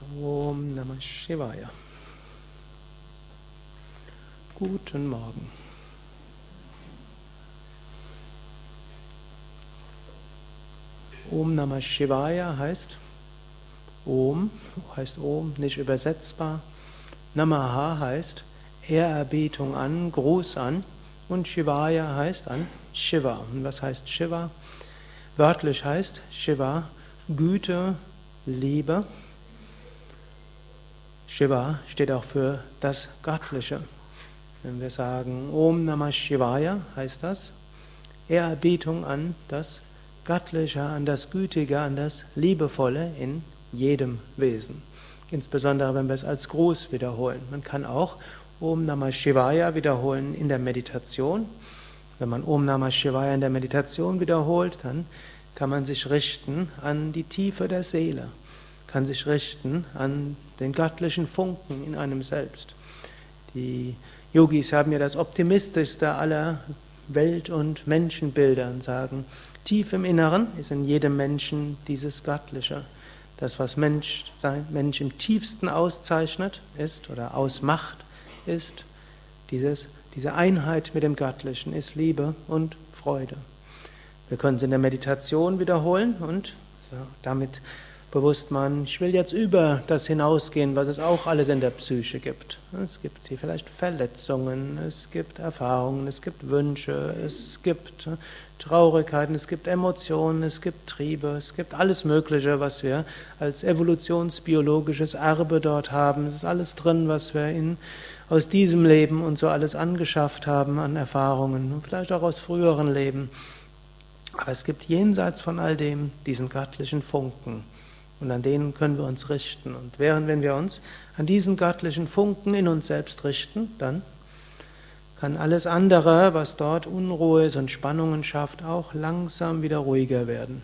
Om Namah Shivaya. Guten Morgen. Om Namah Shivaya heißt Om, heißt Om, nicht übersetzbar. Namaha heißt Ehrerbietung an, Gruß an. Und Shivaya heißt an Shiva. Und was heißt Shiva? Wörtlich heißt Shiva Güte, Liebe. Shiva steht auch für das Göttliche. Wenn wir sagen Om Namah Shivaya, heißt das Ehrerbietung an das Göttliche, an das Gütige, an das Liebevolle in jedem Wesen. Insbesondere wenn wir es als Gruß wiederholen. Man kann auch Om Namah Shivaya wiederholen in der Meditation. Wenn man Om Namah Shivaya in der Meditation wiederholt, dann kann man sich richten an die Tiefe der Seele, kann sich richten an den göttlichen Funken in einem selbst. Die Yogis haben ja das optimistischste aller Welt- und Menschenbilder und sagen, tief im Inneren ist in jedem Menschen dieses Göttliche. Das, was Mensch, Mensch im tiefsten auszeichnet, ist oder ausmacht, ist dieses, diese Einheit mit dem Göttlichen, ist Liebe und Freude. Wir können es in der Meditation wiederholen und damit bewusst machen, ich will jetzt über das hinausgehen, was es auch alles in der Psyche gibt. Es gibt hier vielleicht Verletzungen, es gibt Erfahrungen, es gibt Wünsche, es gibt Traurigkeiten, es gibt Emotionen, es gibt Triebe, es gibt alles Mögliche, was wir als evolutionsbiologisches Erbe dort haben. Es ist alles drin, was wir in, aus diesem Leben und so alles angeschafft haben an Erfahrungen, vielleicht auch aus früheren Leben. Aber es gibt jenseits von all dem diesen göttlichen Funken. Und an denen können wir uns richten. Und während wenn wir uns an diesen göttlichen Funken in uns selbst richten, dann kann alles andere, was dort Unruhe ist und Spannungen schafft, auch langsam wieder ruhiger werden.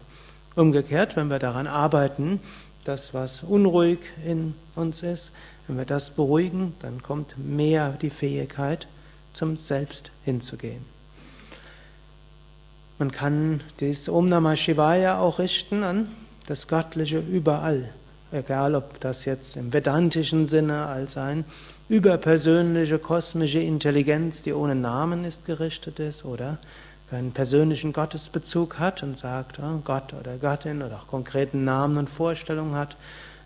Umgekehrt, wenn wir daran arbeiten, das, was unruhig in uns ist, wenn wir das beruhigen, dann kommt mehr die Fähigkeit, zum Selbst hinzugehen. Man kann dieses Om Namah Shivaya auch richten an das Göttliche überall. Egal, ob das jetzt im vedantischen Sinne als ein überpersönliche kosmische Intelligenz, die ohne Namen ist, gerichtet ist, oder einen persönlichen Gottesbezug hat und sagt, oh, Gott oder Göttin oder auch konkreten Namen und Vorstellungen hat,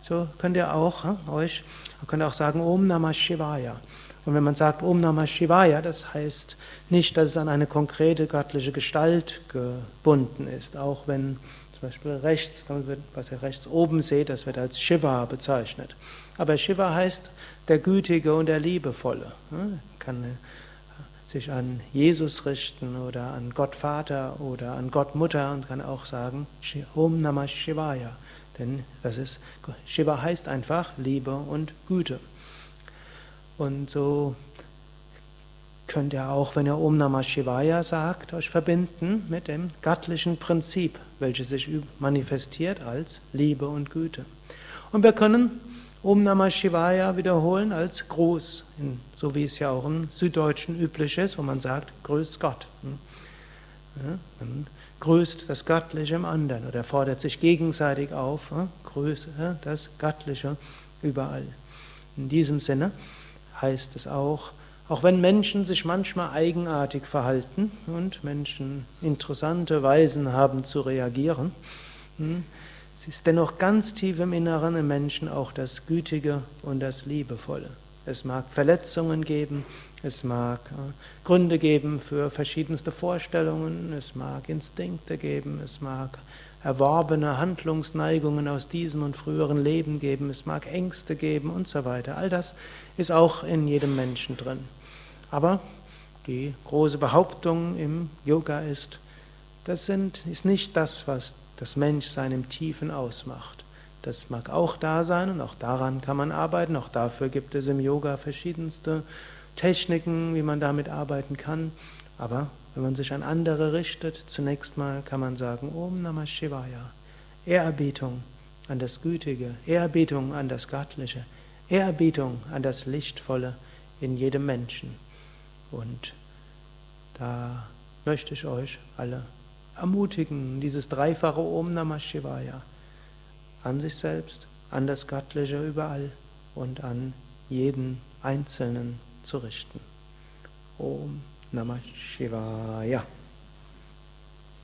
so könnt ihr auch oh, euch, könnt ihr auch sagen, Om Namah Shivaya. Und wenn man sagt Om Namah Shivaya, das heißt nicht, dass es an eine konkrete göttliche Gestalt gebunden ist, auch wenn zum Beispiel rechts, was ihr rechts oben seht, das wird als Shiva bezeichnet. Aber Shiva heißt der Gütige und der Liebevolle. Kann sich an Jesus richten oder an Gott Vater oder an Gott Mutter und kann auch sagen Om Namah Shivaya. Denn das ist, Shiva heißt einfach Liebe und Güte. Und so könnt ihr auch, wenn ihr Om Namah Shivaya sagt, euch verbinden mit dem göttlichen Prinzip, welches sich manifestiert als Liebe und Güte. Und wir können Om Namah Shivaya wiederholen als Gruß, so wie es ja auch im Süddeutschen üblich ist, wo man sagt, grüßt Gott. Hm? Man grüßt das Göttliche im anderen oder fordert sich gegenseitig auf, hm? grüße das Göttliche überall. In diesem Sinne heißt es auch, auch wenn Menschen sich manchmal eigenartig verhalten und Menschen interessante Weisen haben zu reagieren, hm, es ist dennoch ganz tief im Inneren im Menschen auch das Gütige und das Liebevolle. Es mag Verletzungen geben, es mag äh, Gründe geben für verschiedenste Vorstellungen, es mag Instinkte geben, es mag erworbene Handlungsneigungen aus diesem und früheren Leben geben, es mag Ängste geben und so weiter. All das ist auch in jedem Menschen drin. Aber die große Behauptung im Yoga ist, das sind, ist nicht das, was das Menschsein im Tiefen ausmacht. Das mag auch da sein und auch daran kann man arbeiten. Auch dafür gibt es im Yoga verschiedenste Techniken, wie man damit arbeiten kann. Aber wenn man sich an andere richtet, zunächst mal kann man sagen, Om Namah Shivaya, Ehrerbietung an das Gütige, Ehrerbietung an das Göttliche, Ehrerbietung an das Lichtvolle in jedem Menschen. Und da möchte ich euch alle ermutigen, dieses dreifache Om Namah Shivaya an sich selbst, an das Göttliche überall und an jeden Einzelnen zu richten. Om Namah Shivaya.